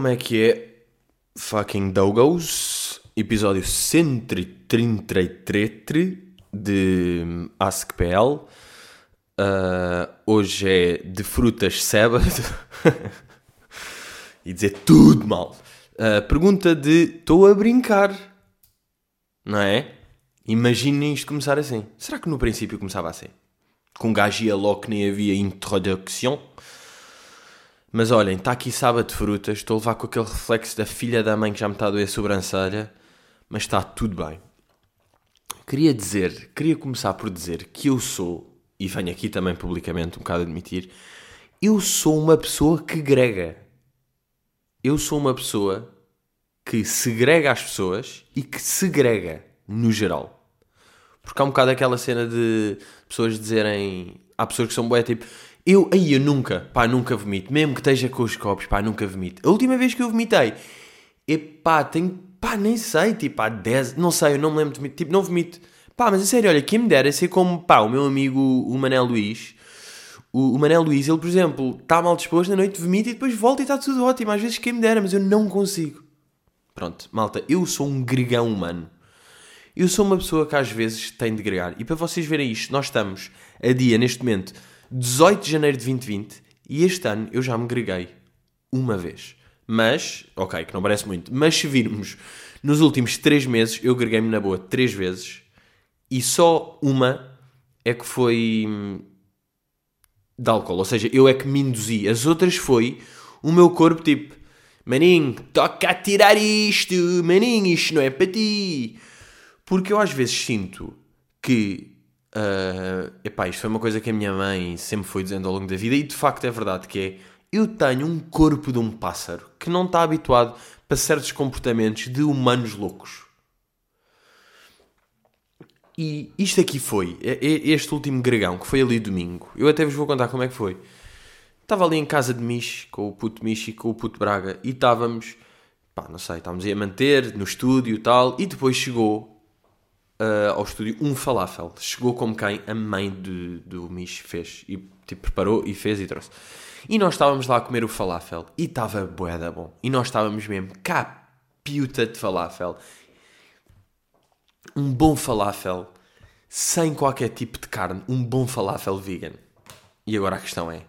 Como é que é? Fucking Dogos, episódio 133 de AskPL. Uh, hoje é de frutas sábado. e dizer tudo mal. Uh, pergunta de estou a brincar. Não é? Imaginem isto começar assim. Será que no princípio começava assim? Com gajo ia logo que nem havia introdução? Mas olhem, está aqui sábado de frutas, estou a levar com aquele reflexo da filha da mãe que já me está a doer a sobrancelha, mas está tudo bem. Queria dizer, queria começar por dizer que eu sou, e venho aqui também publicamente um bocado admitir, eu sou uma pessoa que grega. Eu sou uma pessoa que segrega as pessoas e que segrega no geral. Porque há um bocado aquela cena de pessoas dizerem. Há pessoas que são boé tipo eu, aí eu nunca, pá, nunca vomito. Mesmo que esteja com os copos, pá, nunca vomito. A última vez que eu vomitei, e pá, tenho, pá, nem sei, tipo, há 10, não sei, eu não me lembro de tipo, não vomito. Pá, mas a sério, olha, quem me dera ser como, pá, o meu amigo, o Manel Luís. O, o Manel Luís, ele, por exemplo, está mal disposto na noite, vomita e depois volta e está tudo ótimo. Às vezes quem me dera, mas eu não consigo. Pronto, malta, eu sou um gregão humano. Eu sou uma pessoa que às vezes tem de gregar. E para vocês verem isto, nós estamos a dia, neste momento, 18 de janeiro de 2020 e este ano eu já me greguei uma vez. Mas, ok, que não parece muito, mas se virmos nos últimos 3 meses, eu greguei-me na boa 3 vezes e só uma é que foi hum, de álcool, ou seja, eu é que me induzi. As outras foi o meu corpo tipo, maninho, toca a tirar isto, maninho, isto não é para ti. Porque eu às vezes sinto que Uh, epá, isto foi uma coisa que a minha mãe sempre foi dizendo ao longo da vida e de facto é verdade que é eu tenho um corpo de um pássaro que não está habituado para certos comportamentos de humanos loucos. E isto aqui foi, este último gregão, que foi ali domingo. Eu até vos vou contar como é que foi. Estava ali em casa de Mich, com o puto Mich e com o puto Braga, e estávamos, pá, não sei, estávamos aí a manter no estúdio e tal, e depois chegou uh, ao estúdio um falafel. Chegou como quem a mãe de, do Mish fez. E tipo, preparou e fez e trouxe. E nós estávamos lá a comer o falafel. E estava boeda bom. E nós estávamos mesmo cá, piuta de falafel. Um bom falafel. Sem qualquer tipo de carne. Um bom falafel vegan. E agora a questão é...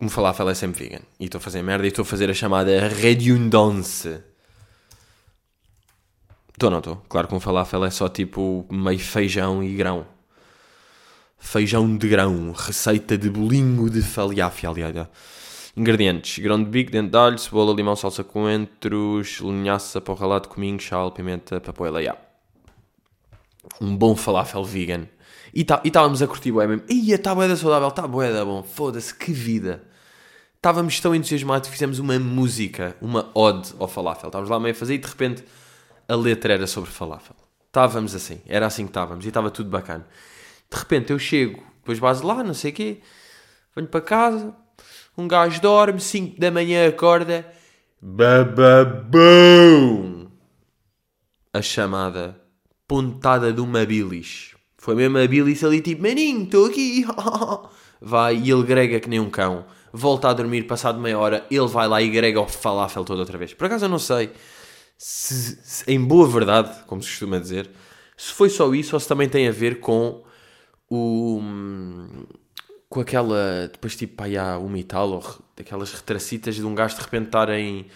Um falafel é sempre vegan. E estou a fazer merda e estou a fazer a chamada redundância Estou, não estou. Claro que um falafel é só tipo meio feijão e grão. Feijão de grão, receita de bolinho de falafel. Ingredientes: grão de bico, dente de alho, cebola, limão, salsa coentros, linhaça, ralado, cominho, sal, pimenta, papoila. Yeah. Um bom falafel vegan. E tá, estávamos a curtir bué mesmo. Ia, está bué da saudável, está bué da bom. Foda-se, que vida. Estávamos tão entusiasmados fizemos uma música, uma ode ao falafel. Estávamos lá meio a fazer e de repente a letra era sobre falafel. Estávamos assim, era assim que estávamos e estava tudo bacana. De repente eu chego, depois base lá, não sei o quê, venho para casa, um gajo dorme, 5 da manhã acorda, bababum! A chamada pontada de uma bilis. Foi mesmo a bilis ali tipo, maninho, estou aqui. vai e ele grega que nem um cão. Volta a dormir, passado meia hora, ele vai lá e grega o falafel todo outra vez. Por acaso eu não sei se, se, em boa verdade, como se costuma dizer, se foi só isso ou se também tem a ver com o. com aquela. depois tipo, pá, há uma e tal, ou aquelas retracitas de um gajo de repente estar em.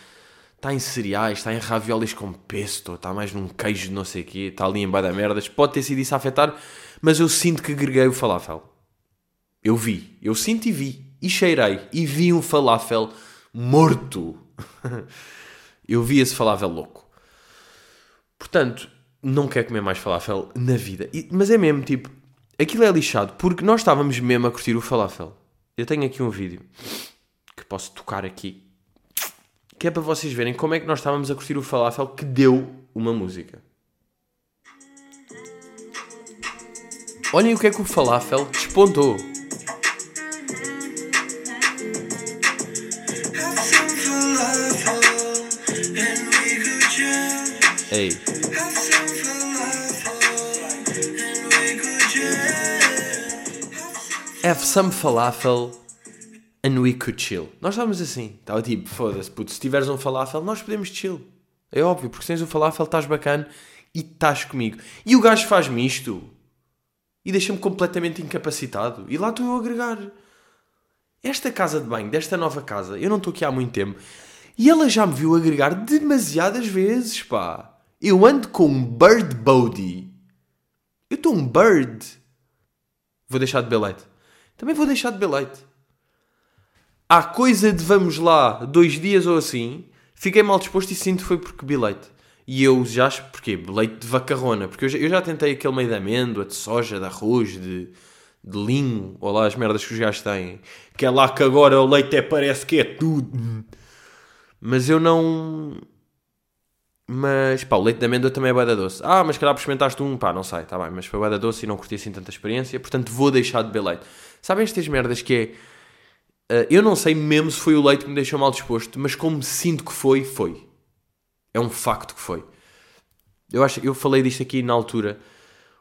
está em cereais, está em raviolis com pesto, está mais num queijo de não sei o quê, está ali em da merdas. Pode ter sido isso a afetar, mas eu sinto que greguei o falafel. Eu vi, eu sinto e vi, e cheirei, e vi um falafel morto. Eu vi esse falafel louco. Portanto, não quero comer mais falafel na vida. E, mas é mesmo, tipo, aquilo é lixado porque nós estávamos mesmo a curtir o falafel. Eu tenho aqui um vídeo que posso tocar aqui. Que é para vocês verem como é que nós estávamos a curtir o falafel que deu uma música. Olhem o que é que o falafel despontou. Hey. Have some falafel and we could chill. Nós estávamos assim. Estava tipo, foda-se, puto, se tiveres um falafel, nós podemos chill. É óbvio, porque se tens o falafel, estás bacana e estás comigo. E o gajo faz-me isto e deixa-me completamente incapacitado. E lá estou eu a agregar. Esta casa de banho, desta nova casa, eu não estou aqui há muito tempo. E ela já me viu agregar demasiadas vezes, pá. Eu ando com um bird body. Eu estou um bird. Vou deixar de beber leite. Também vou deixar de beber leite. Há coisa de vamos lá, dois dias ou assim, fiquei mal disposto e sinto foi porque bebi leite. E eu já, porquê? Leite de vacarrona. Porque eu já, eu já tentei aquele meio de amêndoa, de soja, de arroz, de, de linho, ou lá as merdas que os gajos têm. Que é lá que agora o leite é, parece que é tudo. Mas eu não. Mas pá, o leite de amêndoa também é bué da doce. Ah, mas calhar experimentaste um, pá, não sei, tá bem, mas foi bué da doce e não curti assim tanta experiência, portanto vou deixar de beber leite. Sabem estas merdas que é. Uh, eu não sei mesmo se foi o leite que me deixou mal disposto, mas como sinto que foi, foi. É um facto que foi. Eu acho eu falei disto aqui na altura,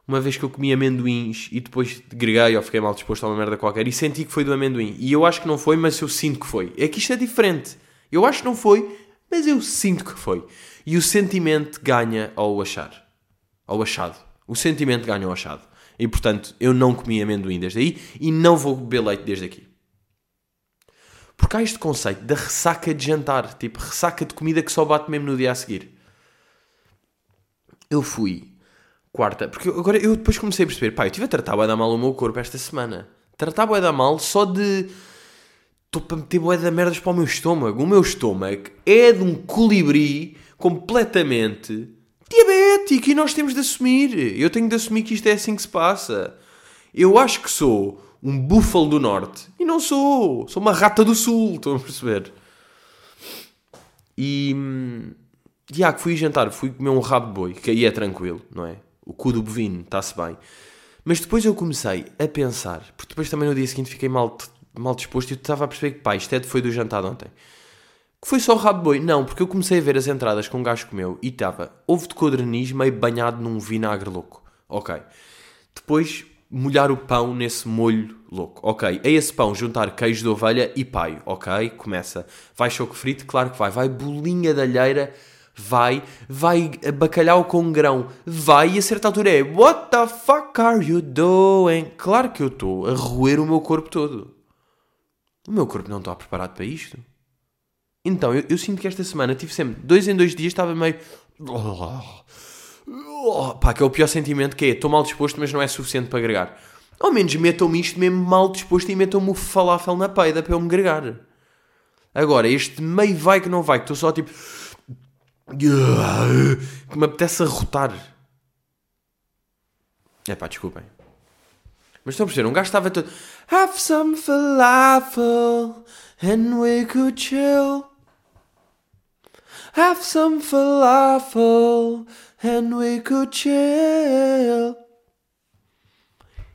uma vez que eu comi amendoins e depois greguei ou fiquei mal disposto a uma merda qualquer e senti que foi do amendoim. E eu acho que não foi, mas eu sinto que foi. É que isto é diferente. Eu acho que não foi, mas eu sinto que foi. E o sentimento ganha ao achar. Ao achado. O sentimento ganha ao achado. E portanto, eu não comi amendoim desde aí e não vou beber leite desde aqui. Porque há este conceito da ressaca de jantar, tipo ressaca de comida que só bate mesmo no dia a seguir. Eu fui quarta, porque agora eu depois comecei a perceber, pá, eu estive a tratar bué da mal o meu corpo esta semana. Tratar bué da mal só de. Estou para meter bué da merdas para o meu estômago. O meu estômago é de um colibri completamente diabético e nós temos de assumir. Eu tenho de assumir que isto é assim que se passa. Eu acho que sou um búfalo do norte. E não sou. Sou uma rata do sul, estão a perceber? E. Que fui jantar, fui comer um rabo de boi, que aí é tranquilo, não é? O cu do bovino, está-se bem. Mas depois eu comecei a pensar, porque depois também no dia seguinte fiquei mal, mal disposto e eu estava a perceber que, pá, isto é foi do jantar de ontem. Foi só o rabo boi? Não, porque eu comecei a ver as entradas com um gajo comeu e estava ovo de codorniz meio banhado num vinagre louco. Ok. Depois molhar o pão nesse molho louco. Ok, a esse pão juntar queijo de ovelha e paio. Ok, começa. Vai choco frito? Claro que vai. Vai bolinha de alheira? Vai. Vai bacalhau com grão? Vai. E a certa altura é What the fuck are you doing? Claro que eu estou a roer o meu corpo todo. O meu corpo não está preparado para isto. Então, eu, eu sinto que esta semana tive sempre, dois em dois dias, estava meio pá, que é o pior sentimento que é, estou mal disposto, mas não é suficiente para agregar. Ao menos metam-me isto mesmo mal disposto e metam-me o falafel na peida para eu me agregar. Agora, este meio vai que não vai, que estou só tipo... Que me apetece arrotar. É pá, desculpem. Mas estão a perceber, um gajo estava todo... Have some falafel and we could chill. Have some falafel and we could chill.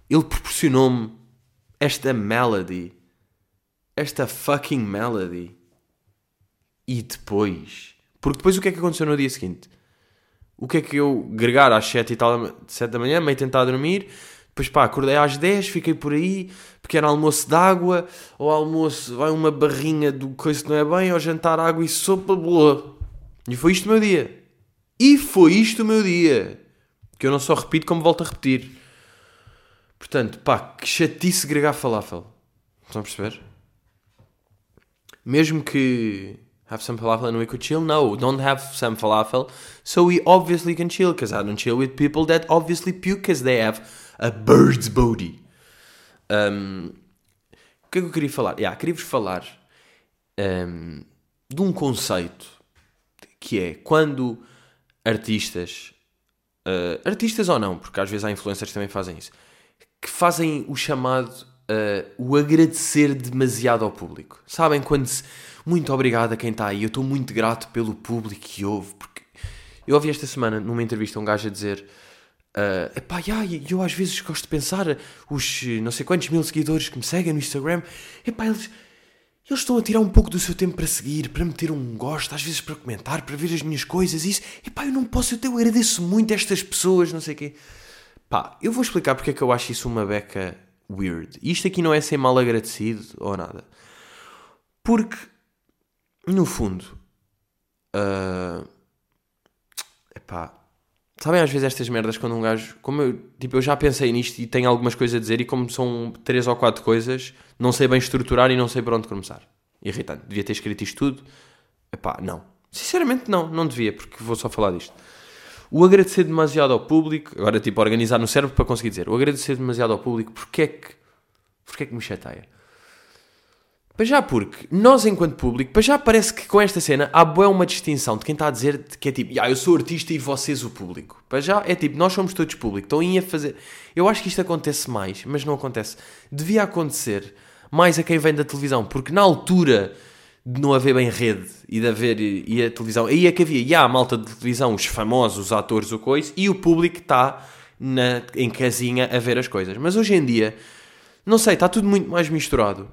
Ele proporcionou-me esta melody. Esta fucking melody. E depois. Porque depois o que é que aconteceu no dia seguinte? O que é que eu gregar às 7 e tal, 7 da manhã, meio tentar dormir. Depois pá, acordei às 10, fiquei por aí, pequeno almoço de água, ou almoço, vai uma barrinha do coisa que não é bem, ou jantar água e sopa, boa. E foi isto o meu dia. E foi isto o meu dia. Que eu não só repito, como volto a repetir. Portanto, pá, que chatice gregar falafel. Estão a perceber? Mesmo que have some falafel and we could chill, no, don't have some falafel, so we obviously can chill, because I don't chill with people that obviously puke because they have a bird's body. Um, o que é que eu queria falar? Yeah, Queria-vos falar um, de um conceito que é quando artistas, uh, artistas ou não, porque às vezes há influencers que também fazem isso, que fazem o chamado uh, o agradecer demasiado ao público. Sabem quando se, muito obrigado a quem está aí, eu estou muito grato pelo público que ouve, porque eu ouvi esta semana numa entrevista um gajo a dizer Uh, epá, yeah, eu às vezes gosto de pensar os não sei quantos mil seguidores que me seguem no Instagram, epá, eles, eles estão a tirar um pouco do seu tempo para seguir, para meter um gosto, às vezes para comentar, para ver as minhas coisas, isso. E pá, eu não posso, eu, eu agradeço muito a estas pessoas, não sei o quê. Pá, eu vou explicar porque é que eu acho isso uma beca weird. Isto aqui não é ser mal agradecido ou nada. Porque, no fundo, uh, epá, sabem às vezes estas merdas quando um gajo, como eu, tipo, eu já pensei nisto e tenho algumas coisas a dizer e como são três ou quatro coisas, não sei bem estruturar e não sei por onde começar. Irritante. Devia ter escrito isto tudo. Epá, não. Sinceramente não, não devia, porque vou só falar disto. O agradecer demasiado ao público, agora tipo organizar no cérebro para conseguir dizer, o agradecer demasiado ao público, porque é que, porque é que me chateia? Para já porque nós enquanto público, para já parece que com esta cena há boa uma distinção de quem está a dizer que é tipo, ah, eu sou artista e vocês o público. Para já é tipo, nós somos todos público, estão aí a fazer... Eu acho que isto acontece mais, mas não acontece. Devia acontecer mais a quem vem da televisão, porque na altura de não haver bem rede e de haver e a televisão. Aí é que havia, e há a malta de televisão, os famosos, os atores, o coisa, e o público está na, em casinha a ver as coisas. Mas hoje em dia, não sei, está tudo muito mais misturado.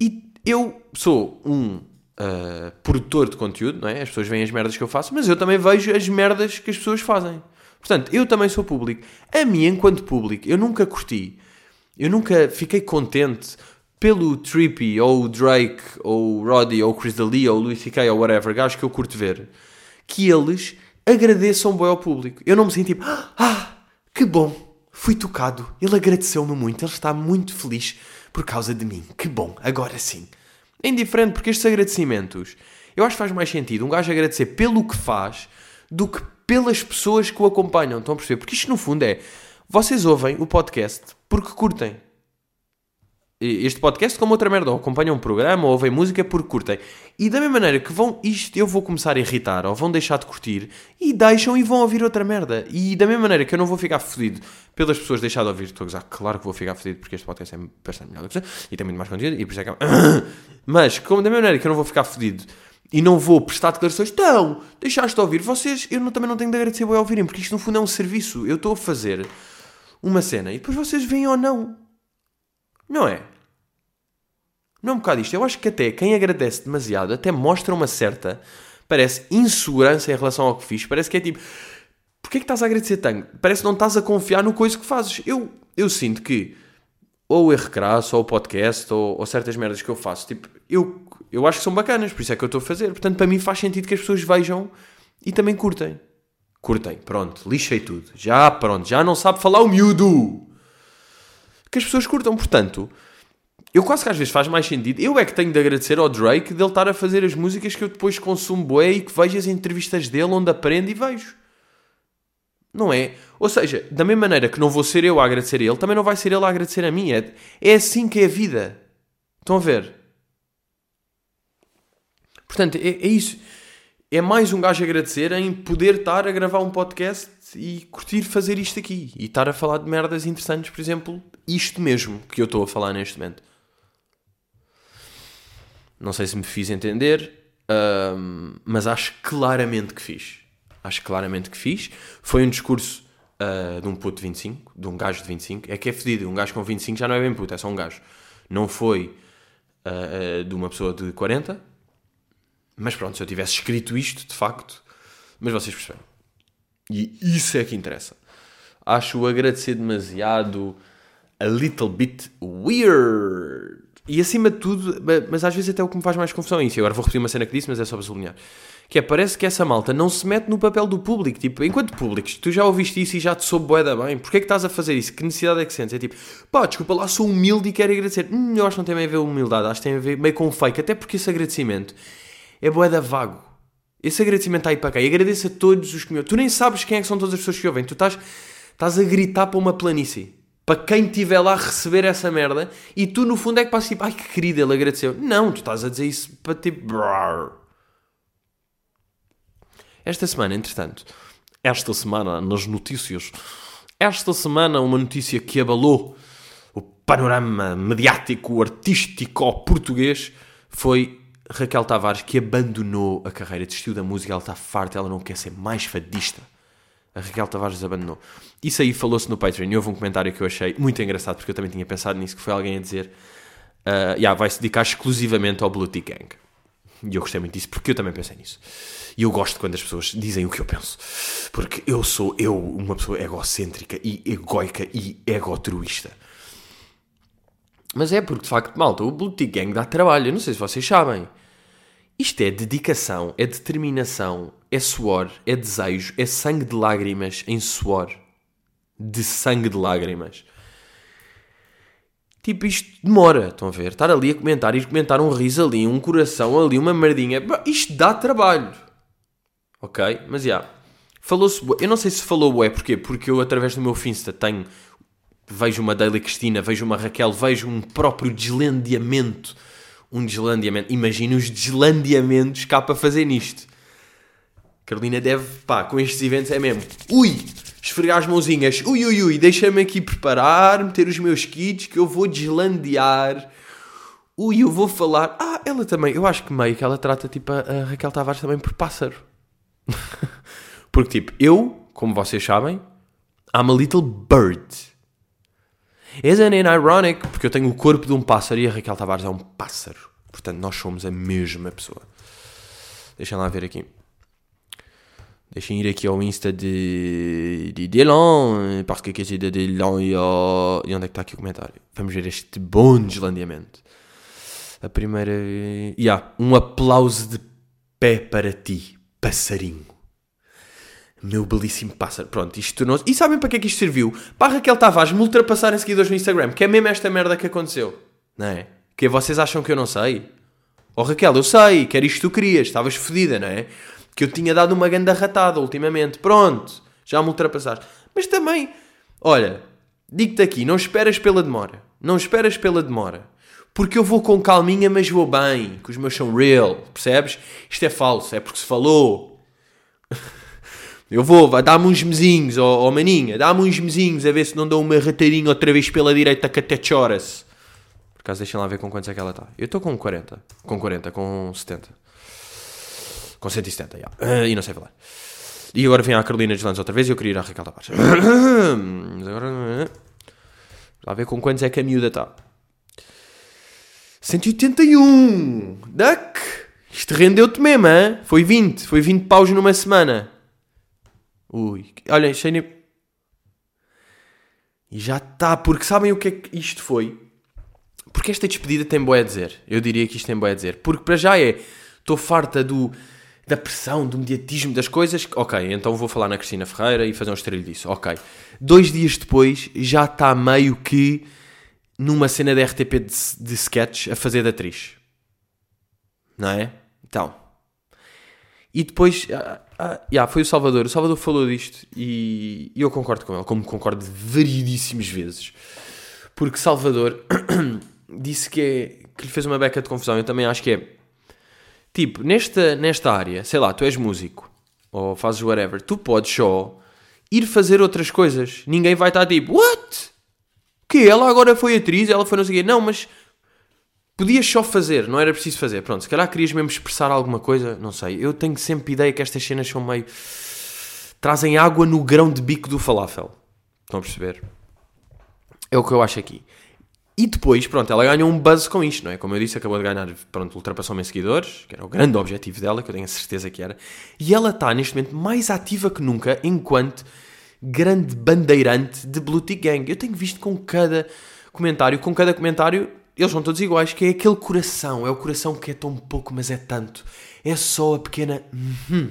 E eu sou um uh, produtor de conteúdo, não é? As pessoas veem as merdas que eu faço, mas eu também vejo as merdas que as pessoas fazem. Portanto, eu também sou público. A mim, enquanto público, eu nunca curti. Eu nunca fiquei contente pelo Trippy, ou o Drake, ou o Roddy, ou o Chris D'Elia, ou o Louis C.K., ou whatever, gajos que eu curto ver, que eles agradeçam bem ao público. Eu não me sinto tipo, ah, que bom, fui tocado, ele agradeceu-me muito, ele está muito feliz por causa de mim, que bom, agora sim. É indiferente, porque estes agradecimentos, eu acho que faz mais sentido um gajo agradecer pelo que faz do que pelas pessoas que o acompanham, estão a perceber? Porque isto no fundo é, vocês ouvem o podcast porque curtem este podcast como outra merda, ou acompanham um programa ou ouvem música porque curtem. E da mesma maneira que vão, isto eu vou começar a irritar ou vão deixar de curtir e deixam e vão ouvir outra merda. E da mesma maneira que eu não vou ficar fodido pelas pessoas deixar de ouvir, estou a gozar, claro que vou ficar fodido porque este podcast é bastante melhor do que e tem muito mais conteúdo e por isso é que. Mas, como da mesma maneira que eu não vou ficar fodido e não vou prestar declarações, então, deixaste de ouvir, vocês, eu não, também não tenho de agradecer a ouvirem, porque isto no fundo é um serviço. Eu estou a fazer uma cena e depois vocês veem ou não. Não é? Não é um bocado isto. Eu acho que até quem agradece demasiado até mostra uma certa, parece, insegurança em relação ao que fiz. Parece que é tipo, porquê é que estás a agradecer tanto? Parece que não estás a confiar no coisa que fazes. Eu, eu sinto que, ou o erro crasso, ou o podcast, ou, ou, certas merdas que eu faço, tipo, eu, eu acho que são bacanas, por isso é que eu estou a fazer. Portanto, para mim faz sentido que as pessoas vejam e também curtem. Curtem, pronto, lixei tudo. Já, pronto, já não sabe falar o miúdo que as pessoas curtam. Portanto, eu quase que às vezes faz mais sentido. Eu é que tenho de agradecer ao Drake dele estar a fazer as músicas que eu depois consumo bué e que vejo as entrevistas dele onde aprendo e vejo. Não é? Ou seja, da mesma maneira que não vou ser eu a agradecer a ele, também não vai ser ele a agradecer a mim. É, é assim que é a vida. Estão a ver? Portanto, é, é isso. É mais um gajo agradecer em poder estar a gravar um podcast e curtir fazer isto aqui. E estar a falar de merdas interessantes, por exemplo, isto mesmo que eu estou a falar neste momento. Não sei se me fiz entender, um, mas acho claramente que fiz. Acho claramente que fiz. Foi um discurso uh, de um puto de 25, de um gajo de 25. É que é fedido, um gajo com 25 já não é bem puto, é só um gajo. Não foi uh, de uma pessoa de 40, mas pronto, se eu tivesse escrito isto, de facto, mas vocês percebem. E isso é que interessa. Acho agradecer demasiado a little bit weird. E acima de tudo, mas às vezes até o que me faz mais confusão é isso. agora vou repetir uma cena que disse, mas é só para sublinhar. Que é, parece que essa malta não se mete no papel do público. Tipo, enquanto públicos, tu já ouviste isso e já te soube boeda bem. Porquê é que estás a fazer isso? Que necessidade é que sentes? É tipo, pá, desculpa lá, sou humilde e quero agradecer. Hum, eu acho que não tem a ver humildade, acho que tem a ver meio com fake. Até porque esse agradecimento é boeda vago. Esse agradecimento está aí para cá. E agradeço a todos os que me ouvem. Tu nem sabes quem é que são todas as pessoas que ouvem. Tu estás, estás a gritar para uma planície para quem estiver lá receber essa merda e tu no fundo é que passas tipo, ai que querido, ele agradeceu. Não, tu estás a dizer isso para tipo. Esta semana, entretanto, esta semana nas notícias, esta semana uma notícia que abalou o panorama mediático, artístico português foi Raquel Tavares que abandonou a carreira, desistiu da música, ela está farta, ela não quer ser mais fadista a Raquel Tavares abandonou. Isso aí falou-se no Patreon e houve um comentário que eu achei muito engraçado, porque eu também tinha pensado nisso, que foi alguém a dizer uh, yeah, vai-se dedicar exclusivamente ao Blue Gang. E eu gostei muito disso, porque eu também pensei nisso. E eu gosto quando as pessoas dizem o que eu penso. Porque eu sou, eu, uma pessoa egocêntrica e egoica e egotruísta. Mas é porque, de facto, malta, o Blue Gang dá trabalho. Eu não sei se vocês sabem. Isto é dedicação, é determinação, é suor, é desejo, é sangue de lágrimas em suor. De sangue de lágrimas. Tipo, isto demora, estão a ver? Estar ali a comentar, ir comentar um riso ali, um coração ali, uma merdinha. Isto dá trabalho. Ok? Mas já. Yeah, Falou-se. Eu não sei se falou é porquê? Porque eu, através do meu Finsta, tenho. Vejo uma Daily Cristina, vejo uma Raquel, vejo um próprio deslandeamento um deslandeamento. Imagina os deslandeamentos cá para fazer nisto. Carolina deve, pá, com estes eventos é mesmo. Ui! Esfregar as mãozinhas. Ui, ui, ui. Deixa-me aqui preparar, meter os meus kits que eu vou deslandear. Ui, eu vou falar. Ah, ela também. Eu acho que meio que ela trata tipo a, a Raquel Tavares também por pássaro. Porque tipo, eu, como vocês sabem, I'm a little bird. Isn't it ironic? Porque eu tenho o corpo de um pássaro e a Raquel Tavares é um pássaro. Portanto, nós somos a mesma pessoa. Deixem lá ver aqui. Deixem ir aqui ao Insta de, de Dylan, porque que é de Dylan e, ao... e onde é que está aqui o comentário? Vamos ver este bom deslandeamento. A primeira. Yeah, um aplauso de pé para ti, passarinho. Meu belíssimo pássaro. Pronto, isto tornou-se. E sabem para que é que isto serviu? Para Raquel Tavares me ultrapassar em seguidores no Instagram, que é mesmo esta merda que aconteceu. Não é? Que vocês acham que eu não sei? Oh Raquel, eu sei, que era isto que tu querias, estavas fodida, não é? Que eu tinha dado uma ganda ratada ultimamente. Pronto, já me ultrapassaste. Mas também, olha, digo-te aqui, não esperas pela demora. Não esperas pela demora. Porque eu vou com calminha, mas vou bem. Que os meus são real, percebes? Isto é falso, é porque se falou. Eu vou, dá-me uns mesinhos, ó oh, maninha, dá-me uns mesinhos a ver se não dou uma rateirinha outra vez pela direita que até choras. Por acaso deixem lá ver com quantos é que ela está. Eu estou com 40, com 40, com 70. Com 170, já. Uh, e não sei falar. E agora vem a Carolina Deslandes outra vez e eu queria ir à Raquel Paz. Mas agora... Lá ver com quantos é que a miúda está. 181! Duck! Isto rendeu-te mesmo, hein? Foi 20. Foi 20 paus numa semana. Ui, olhem, cheio. E já está, porque sabem o que é que isto foi? Porque esta despedida tem boé a dizer. Eu diria que isto tem boé a dizer. Porque para já é, estou farta do, da pressão, do mediatismo das coisas. Ok, então vou falar na Cristina Ferreira e fazer um estrelho disso. Ok. Dois dias depois já está meio que numa cena da RTP de, de sketch a fazer de atriz. Não é? Então. E depois ah, ah, yeah, foi o Salvador. O Salvador falou disto e eu concordo com ele, como concordo variedíssimas vezes. Porque Salvador disse que, é, que lhe fez uma beca de confusão. Eu também acho que é tipo, nesta, nesta área, sei lá, tu és músico ou fazes whatever, tu podes só ir fazer outras coisas. Ninguém vai estar tipo, what? Que ela agora foi atriz, ela foi não sei o quê. Não, mas Podias só fazer, não era preciso fazer. Pronto, se calhar querias mesmo expressar alguma coisa, não sei. Eu tenho sempre ideia que estas cenas são meio. trazem água no grão de bico do falafel. Estão a perceber? É o que eu acho aqui. E depois, pronto, ela ganhou um buzz com isto, não é? Como eu disse, acabou de ganhar, pronto, ultrapassou-me em seguidores, que era o grande objetivo dela, que eu tenho a certeza que era. E ela está, neste momento, mais ativa que nunca, enquanto grande bandeirante de Blue Tick Gang. Eu tenho visto com cada comentário, com cada comentário, eles são todos iguais, que é aquele coração. É o coração que é tão pouco, mas é tanto. É só a pequena. Uhum,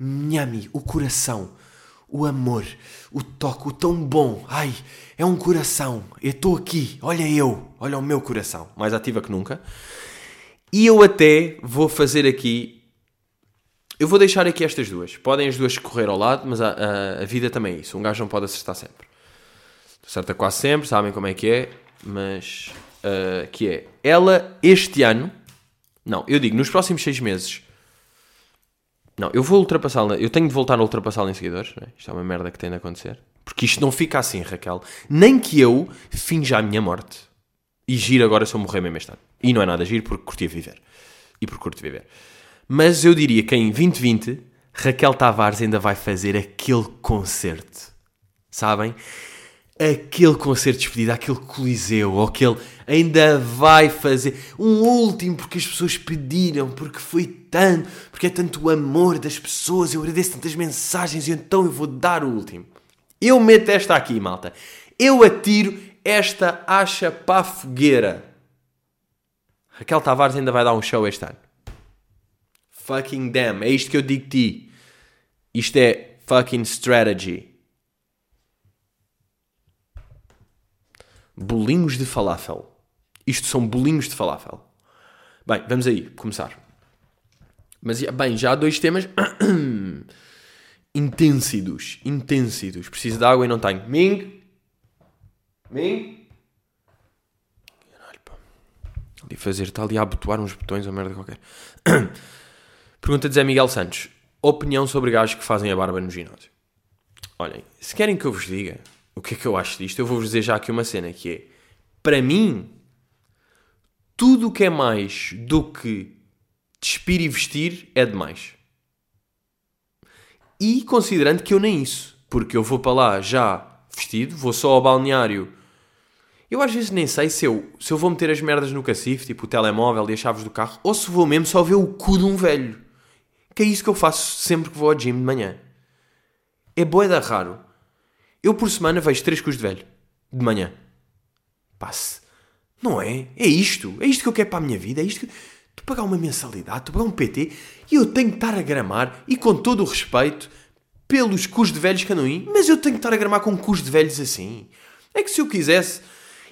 nhami, o coração. O amor. O toque. O tão bom. Ai, é um coração. Eu estou aqui. Olha eu. Olha o meu coração. Mais ativa que nunca. E eu até vou fazer aqui. Eu vou deixar aqui estas duas. Podem as duas correr ao lado, mas a, a, a vida também é isso. Um gajo não pode acertar sempre. Acerta quase sempre, sabem como é que é, mas uh, que é ela este ano, não, eu digo nos próximos seis meses, não, eu vou ultrapassá-la, eu tenho de voltar a ultrapassá-la em seguidores, é? isto é uma merda que tem de acontecer, porque isto não fica assim, Raquel, nem que eu finja a minha morte e giro agora se eu morrer mesmo este ano. E não é nada giro porque curti viver e porque curto viver. Mas eu diria que em 2020 Raquel Tavares ainda vai fazer aquele concerto. Sabem? Aquele concerto de despedida, aquele coliseu, ou aquele ainda vai fazer um último porque as pessoas pediram, porque foi tanto, porque é tanto o amor das pessoas, eu agradeço tantas mensagens e então eu vou dar o último. Eu meto esta aqui, malta. Eu atiro esta acha para a fogueira. Raquel Tavares ainda vai dar um show este ano. Fucking damn. É isto que eu digo-te. Isto é fucking strategy. Bolinhos de falafel. Isto são bolinhos de falafel. Bem, vamos aí, começar. Mas, bem, já há dois temas intensidos. Intensidos. Preciso de água e não tenho. Ming? Ming? Caralho, pá. Ali fazer, está ali a abotoar uns botões ou merda qualquer. Pergunta de Zé Miguel Santos. Opinião sobre gajos que fazem a barba no ginásio. Olhem, se querem que eu vos diga o que é que eu acho disto, eu vou-vos dizer já aqui uma cena que é, para mim, tudo o que é mais do que despir e vestir é demais. E considerando que eu nem isso, porque eu vou para lá já vestido, vou só ao balneário. Eu às vezes nem sei se eu, se eu vou meter as merdas no cacifo, tipo o telemóvel e as chaves do carro, ou se vou mesmo só ver o cu de um velho. Que é isso que eu faço sempre que vou ao gym de manhã. É boeda raro. Eu por semana vejo três cus de velho. De manhã. Passe. Não é? É isto. É isto que eu quero para a minha vida. É isto que... Tu pagar uma mensalidade, tu pagar um PT e eu tenho que estar a gramar e com todo o respeito pelos cus de velhos aí, mas eu tenho que estar a gramar com cus de velhos assim. É que se eu quisesse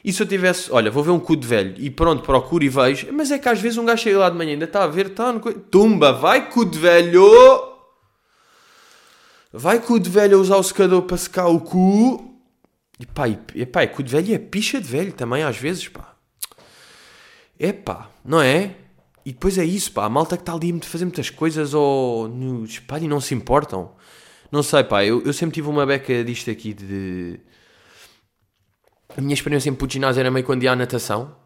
e se eu tivesse, olha, vou ver um cu de velho e pronto, procuro e vejo, mas é que às vezes um gajo chega lá de manhã ainda está a ver, está no... Tumba, vai cu de velho! Vai cu de velho a usar o secador para secar o cu. E pá, e, pá, cu de velho é picha de velho também às vezes, pá. É pá, não é? E depois é isso, pá, a malta que está ali a fazer muitas coisas ou no espelho e não se importam. Não sei, pá, eu, eu sempre tive uma beca disto aqui de a minha experiência em puto ginásio era meio quando ia à natação.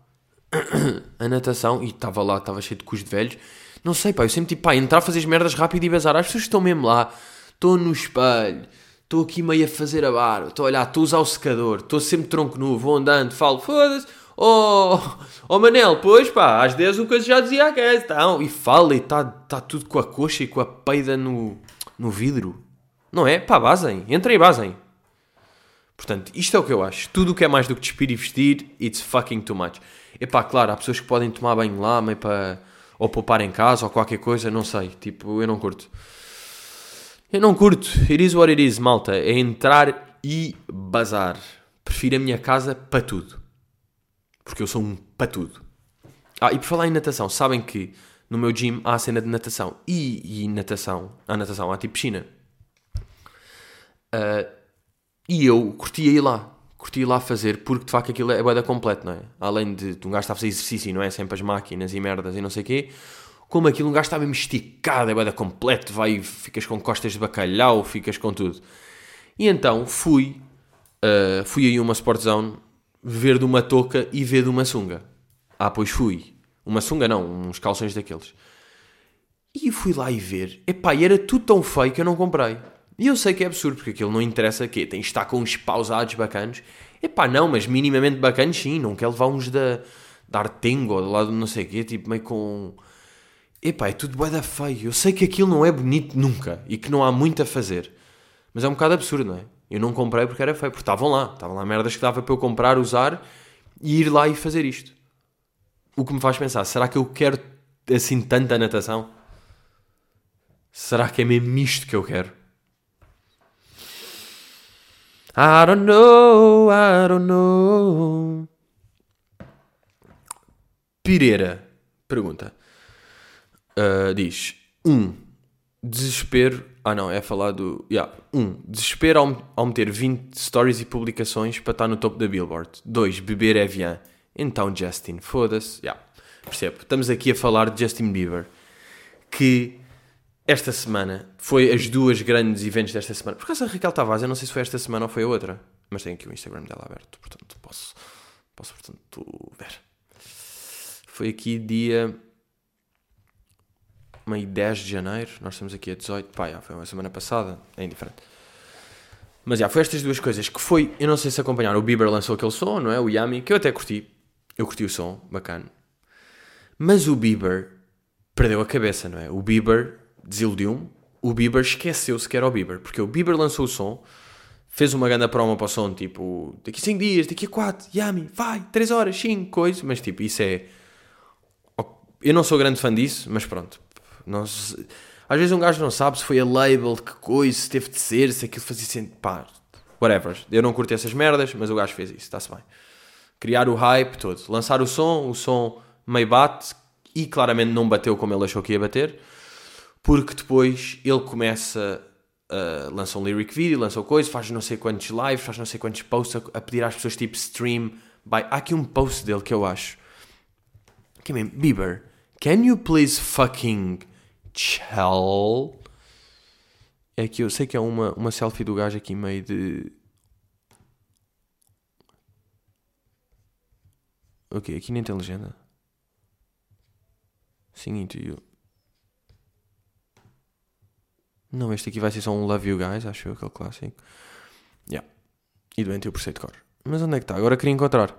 a natação, e estava lá, estava cheio de cus de velhos. Não sei, pá, eu sempre tipo, pá, entrar fazer as merdas rápido e bazar. As pessoas estão mesmo lá. Estou no espelho. Estou aqui meio a fazer a barba. Estou a olhar, estou a usar o secador. Estou sempre tronco nu, vou andando, falo, foda-se. Oh, oh Manel, pois pá, às 10 o coisa já dizia a então, e fala e está tá tudo com a coxa e com a peida no, no vidro. Não é? Pá, basem, entrem e basem. Portanto, isto é o que eu acho. Tudo o que é mais do que despir e vestir, it's fucking too much. Epá, claro, há pessoas que podem tomar banho lá, meio para... Ou poupar em casa, ou qualquer coisa, não sei. Tipo, eu não curto. Eu não curto. It is what it is, malta. É entrar e bazar. Prefiro a minha casa para tudo. Porque eu sou um para tudo. Ah, e por falar em natação, sabem que no meu gym há a cena de natação. E, e natação, há natação, há tipo piscina. Uh, e eu curtia ir lá. Curtia ir lá fazer, porque de facto aquilo é boeda completo, não é? Além de um gajo estar a fazer exercício, não é? Sempre as máquinas e merdas e não sei o quê. Como aquilo um gajo está mesmo esticado, é boeda completo, vai, ficas com costas de bacalhau, ficas com tudo. E então fui, uh, fui aí uma Sport Zone ver de uma touca e ver de uma sunga. Ah, pois fui. Uma sunga não, uns calções daqueles. E fui lá e ver. Epá, e era tudo tão feio que eu não comprei. E eu sei que é absurdo, porque aquilo não interessa que tem estar com uns pausados bacanos. Epá, não, mas minimamente bacanos sim, não quer levar uns da, da Artengo ou do lado não sei o quê, tipo meio com... Epá, é tudo bué da feio. Eu sei que aquilo não é bonito nunca e que não há muito a fazer. Mas é um bocado absurdo, não é? Eu não comprei porque era feio, porque estavam lá. Estavam lá merdas que dava para eu comprar, usar e ir lá e fazer isto. O que me faz pensar, será que eu quero assim tanta natação? Será que é mesmo isto que eu quero? I don't know, I don't know. Pireira pergunta. Uh, diz: 1. Um, desespero. Ah, não, é falar do. Yeah. 1. Um, desespero ao, ao meter 20 stories e publicações para estar no topo da Billboard. 2. Beber é Evian. Então, Justin, foda-se. Yeah. Percebo. Estamos aqui a falar de Justin Bieber. Que esta semana foi as duas grandes eventos desta semana. Por causa da Raquel Tavares, eu não sei se foi esta semana ou foi a outra, mas tenho aqui o Instagram dela aberto, portanto posso, posso portanto, ver. Foi aqui dia meio 10 de janeiro, nós estamos aqui a 18, pá, já foi uma semana passada, é indiferente. Mas já, foi estas duas coisas que foi, eu não sei se acompanharam, o Bieber lançou aquele som, não é? O Yami, que eu até curti, eu curti o som, bacana. Mas o Bieber perdeu a cabeça, não é? O Bieber desiludiu-me. O Bieber esqueceu-se que era o Bieber, porque o Bieber lançou o som, fez uma grande promo para o som, tipo, daqui a 5 dias, daqui a 4, Yami, vai, 3 horas, 5, coisa, mas tipo, isso é. Eu não sou grande fã disso, mas pronto. Se... Às vezes um gajo não sabe se foi a label, que coisa, se teve de ser, se aquilo fazia sentido. Pá, whatever. Eu não curti essas merdas, mas o gajo fez isso, está-se bem. Criar o hype todo. Lançar o som, o som meio bate e claramente não bateu como ele achou que ia bater, porque depois ele começa. Uh, lança um lyric video, lança coisa, faz não sei quantos lives, faz não sei quantos posts a, a pedir às pessoas tipo stream. By... Há aqui um post dele que eu acho. Que é mesmo, Bieber, can you please fucking chill? É que eu sei que é uma, uma selfie do gajo aqui meio de. Ok, aqui nem tem legenda. Sim, into you. Não, este aqui vai ser só um Love You Guys, acho eu, aquele clássico. Yeah. E doente eu por de cor. Mas onde é que está? Agora queria encontrar.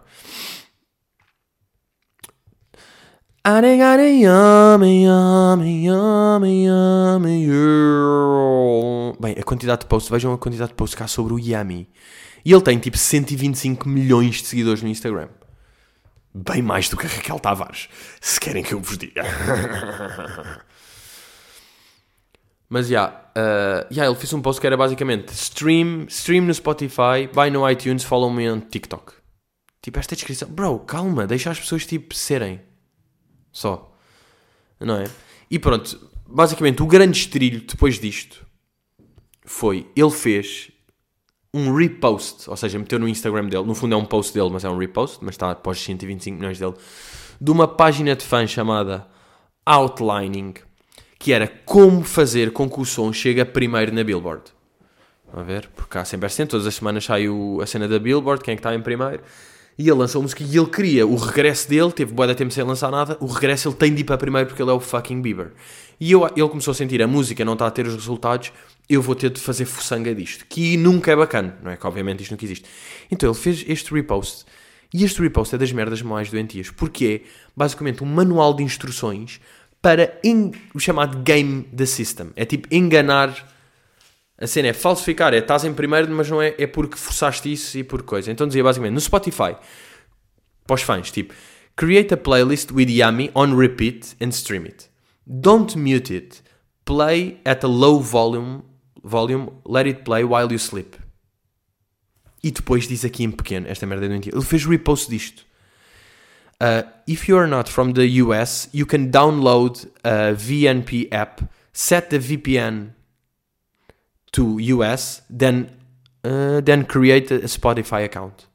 Bem, a quantidade de posts, vejam a quantidade de posts cá sobre o Yami. E ele tem tipo 125 milhões de seguidores no Instagram. Bem mais do que a Raquel Tavares, se querem que eu vos diga. Mas já, yeah, uh, yeah, ele fez um post que era basicamente stream, stream no Spotify, buy no iTunes, follow me on TikTok. Tipo, esta descrição. Bro, calma, deixa as pessoas tipo serem. Só. Não é? E pronto, basicamente o grande estrilho depois disto foi, ele fez um repost, ou seja, meteu no Instagram dele, no fundo é um post dele, mas é um repost, mas está após 125 milhões dele, de uma página de fãs chamada Outlining, que era como fazer com que o som chegue primeiro na Billboard. A ver, porque há sempre assim, todas as semanas sai a cena da Billboard, quem é que está em primeiro, e ele lançou a música e ele queria o regresso dele, teve boa de tempo sem lançar nada, o regresso ele tem de ir para primeiro porque ele é o fucking Bieber. E eu, ele começou a sentir a música não está a ter os resultados, eu vou ter de fazer fuçanga disto, que nunca é bacana, não é? Que obviamente isto nunca existe. Então ele fez este repost, e este repost é das merdas mais doentias, porque é basicamente um manual de instruções para o chamado game the system. É tipo enganar. A cena é falsificar, é estás em primeiro, mas não é, é porque forçaste isso e por coisa. Então dizia basicamente no Spotify, para os fãs, tipo, create a playlist with Yummy on repeat and stream it. Don't mute it. Play at a low volume volume, let it play while you sleep. E depois diz aqui em pequeno, esta merda é doentia. Ele fez repost disto. Uh, if you are not from the US, you can download a VNP app, set the VPN to US, then uh, then create a Spotify account.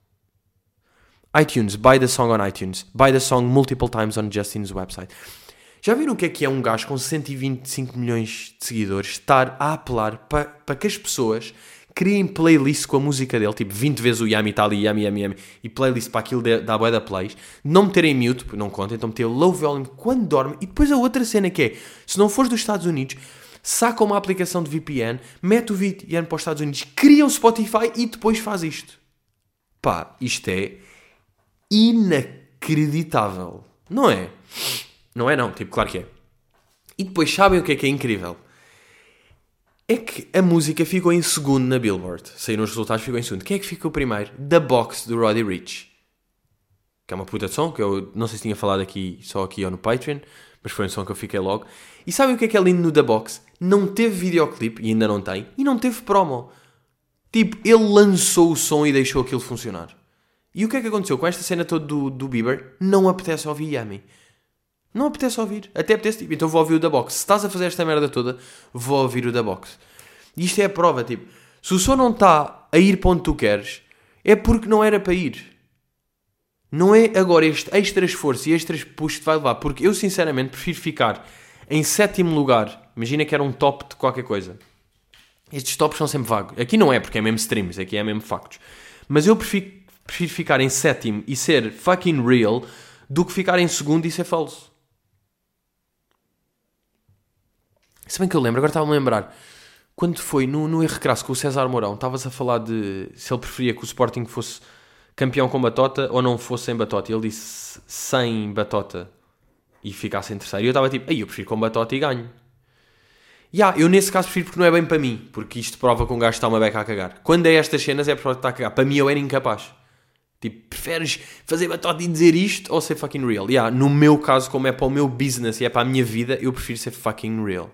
iTunes, buy the song on iTunes, buy the song multiple times on Justin's website. Já viram o que é que é um gajo com 125 milhões de seguidores estar a apelar para, para que as pessoas criem playlist com a música dele, tipo 20 vezes o Yami está ali, Yami, Yami, Yami, e playlist para aquilo da boia da plays, não meterem mute, não conta, então meter low volume quando dorme, e depois a outra cena que é, se não fores dos Estados Unidos, saca uma aplicação de VPN, mete o VPN para os Estados Unidos, cria um Spotify e depois faz isto. Pá, isto é inacreditável, não é? Não é não, tipo, claro que é. E depois sabem o que é que é incrível? É que a música ficou em segundo na Billboard. Saíram os resultados, ficou em segundo. Quem é que ficou primeiro? The Box, do Roddy Rich. Que é uma puta de som, que eu não sei se tinha falado aqui, só aqui ou no Patreon, mas foi um som que eu fiquei logo. E sabem o que é que é lindo no The Box? Não teve videoclipe, e ainda não tem, e não teve promo. Tipo, ele lançou o som e deixou aquilo funcionar. E o que é que aconteceu com esta cena toda do, do Bieber? Não apetece ouvir Yami. Não apetece ouvir. Até apetece, tipo, então vou ouvir o da box. Se estás a fazer esta merda toda, vou ouvir o da box. E isto é a prova, tipo, se o som não está a ir para onde tu queres, é porque não era para ir. Não é agora este extra esforço e extra push que vai levar, porque eu sinceramente prefiro ficar em sétimo lugar. Imagina que era um top de qualquer coisa. Estes tops são sempre vagos. Aqui não é, porque é mesmo streams, aqui é mesmo factos. Mas eu prefiro, prefiro ficar em sétimo e ser fucking real do que ficar em segundo e ser falso. Se bem que eu lembro, agora estava a lembrar. Quando foi no, no erro crasso com o César Mourão, estavas a falar de se ele preferia que o Sporting fosse campeão com batota ou não fosse sem batota. E ele disse sem batota e ficasse em terceiro. E eu estava tipo, aí eu prefiro com batota e ganho. Yeah, eu nesse caso prefiro porque não é bem para mim, porque isto prova que um gajo está uma beca a cagar. Quando é estas cenas é porque está a cagar. Para mim eu era incapaz. Tipo, preferes fazer batota e dizer isto ou ser fucking real? Yeah, no meu caso, como é para o meu business e é para a minha vida, eu prefiro ser fucking real.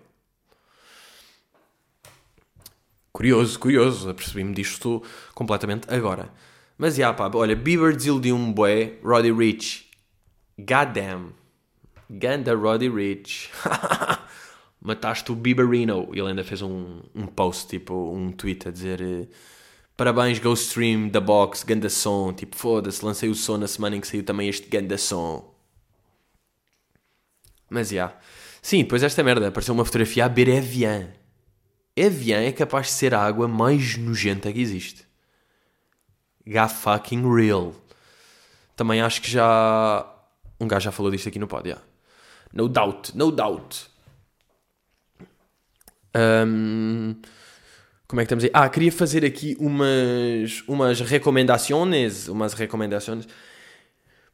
Curioso, curioso, apercebi-me disto completamente agora. Mas yeah, pá, olha, Bieber desiludiu-me bué, Roddy Rich, goddamn, ganda Roddy Rich, mataste o Bieberino. Ele ainda fez um, um post, tipo, um tweet a dizer eh, parabéns, Go Stream, The Box, ganda som, tipo, foda-se, lancei o som na semana em que saiu também este ganda som. Mas já. Yeah. Sim, depois esta merda, apareceu uma fotografia a beber Evian. Evian é capaz de ser a água mais nojenta que existe. Ga fucking real. Também acho que já. Um gajo já falou disto aqui no pod, yeah. No doubt, no doubt. Um, como é que estamos aí? Ah, queria fazer aqui umas, umas recomendações. Umas recomendações.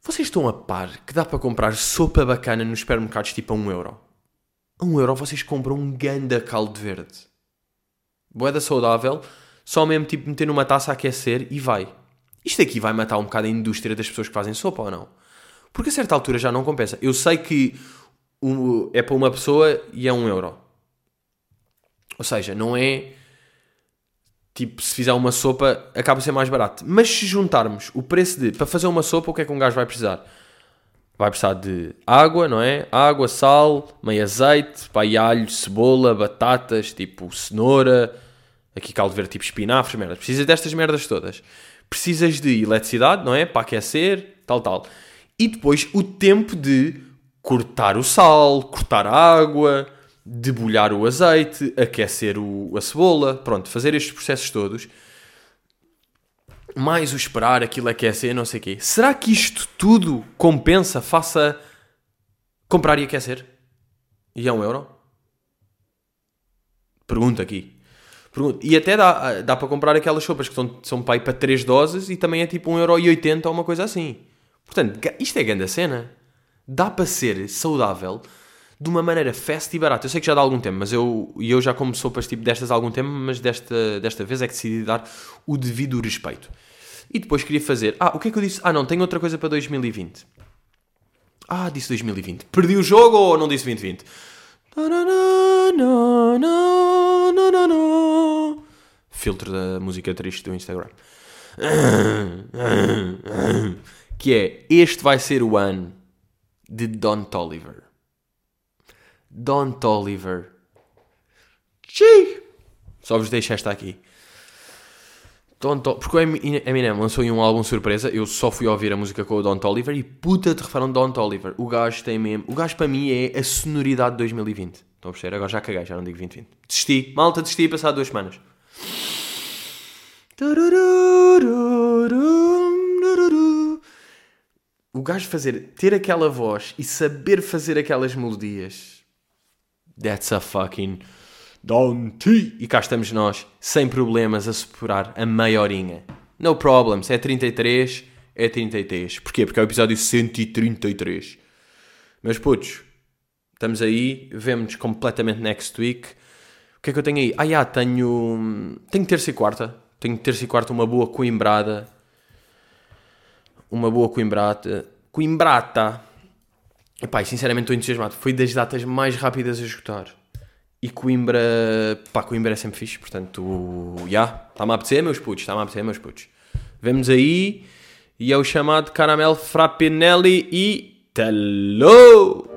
Vocês estão a par que dá para comprar sopa bacana nos supermercados tipo a 1 euro? A 1 euro vocês compram um ganda caldo verde. Boeda saudável, só mesmo tipo meter numa taça a aquecer e vai. Isto aqui vai matar um bocado a indústria das pessoas que fazem sopa ou não? Porque a certa altura já não compensa. Eu sei que é para uma pessoa e é um euro. Ou seja, não é tipo se fizer uma sopa acaba a ser mais barato. Mas se juntarmos o preço de para fazer uma sopa, o que é que um gajo vai precisar? Vai precisar de água, não é? Água, sal, meio azeite, pá, alho, cebola, batatas, tipo cenoura, aqui caldo verde tipo espinafres, merda. Precisas destas merdas todas. Precisas de eletricidade, não é? Para aquecer, tal, tal. E depois o tempo de cortar o sal, cortar a água, debulhar o azeite, aquecer o, a cebola, pronto, fazer estes processos todos, mais o esperar, aquilo aquecer, não sei o quê. Será que isto tudo compensa, faça comprar e aquecer? E é um euro? Pergunta aqui. Pergunta. E até dá, dá para comprar aquelas sopas que são, são pai para 3 doses e também é tipo 1,80€ ou uma coisa assim. Portanto, isto é grande cena. Dá para ser saudável de uma maneira fast e barata. Eu sei que já dá algum tempo, mas eu, eu já como sopas tipo destas há algum tempo, mas desta, desta vez é que decidi dar o devido respeito. E depois queria fazer. Ah, o que é que eu disse? Ah, não, tenho outra coisa para 2020. Ah, disse 2020. Perdi o jogo ou não disse 2020? Filtro da música triste do Instagram. Que é: Este vai ser o ano de Don Toliver. Don Toliver. Xiii! Só vos deixo esta aqui. Don Porque o Eminem lançou um álbum surpresa. Eu só fui ouvir a música com o Don Toliver e puta de refaram Don Toliver. O gajo tem mesmo. O gajo para mim é a sonoridade de 2020. Estão a perceber? Agora já caguei, já não digo 2020. Desisti. Malta, desisti passado duas semanas. O gajo fazer, ter aquela voz e saber fazer aquelas melodias That's a fucking Dante. E cá estamos nós, sem problemas, a superar a meia horinha. No problems. É 33, é 33. Porquê? Porque é o episódio 133. Meus putos, estamos aí, vemos-nos completamente next week. O que é que eu tenho aí? Ah, já, tenho... Tenho terça e quarta. Tenho terça e quarta uma boa coimbrada. Uma boa coimbrata. Coimbrata Epá, sinceramente estou entusiasmado. Foi das datas mais rápidas a esgotar. E Coimbra, pá, Coimbra é sempre fixe, portanto, já, yeah, está-me a apetecer, meus putos, está-me a apetecer, meus putos. Vemos aí, e é o chamado Caramel Frappinelli e Tello!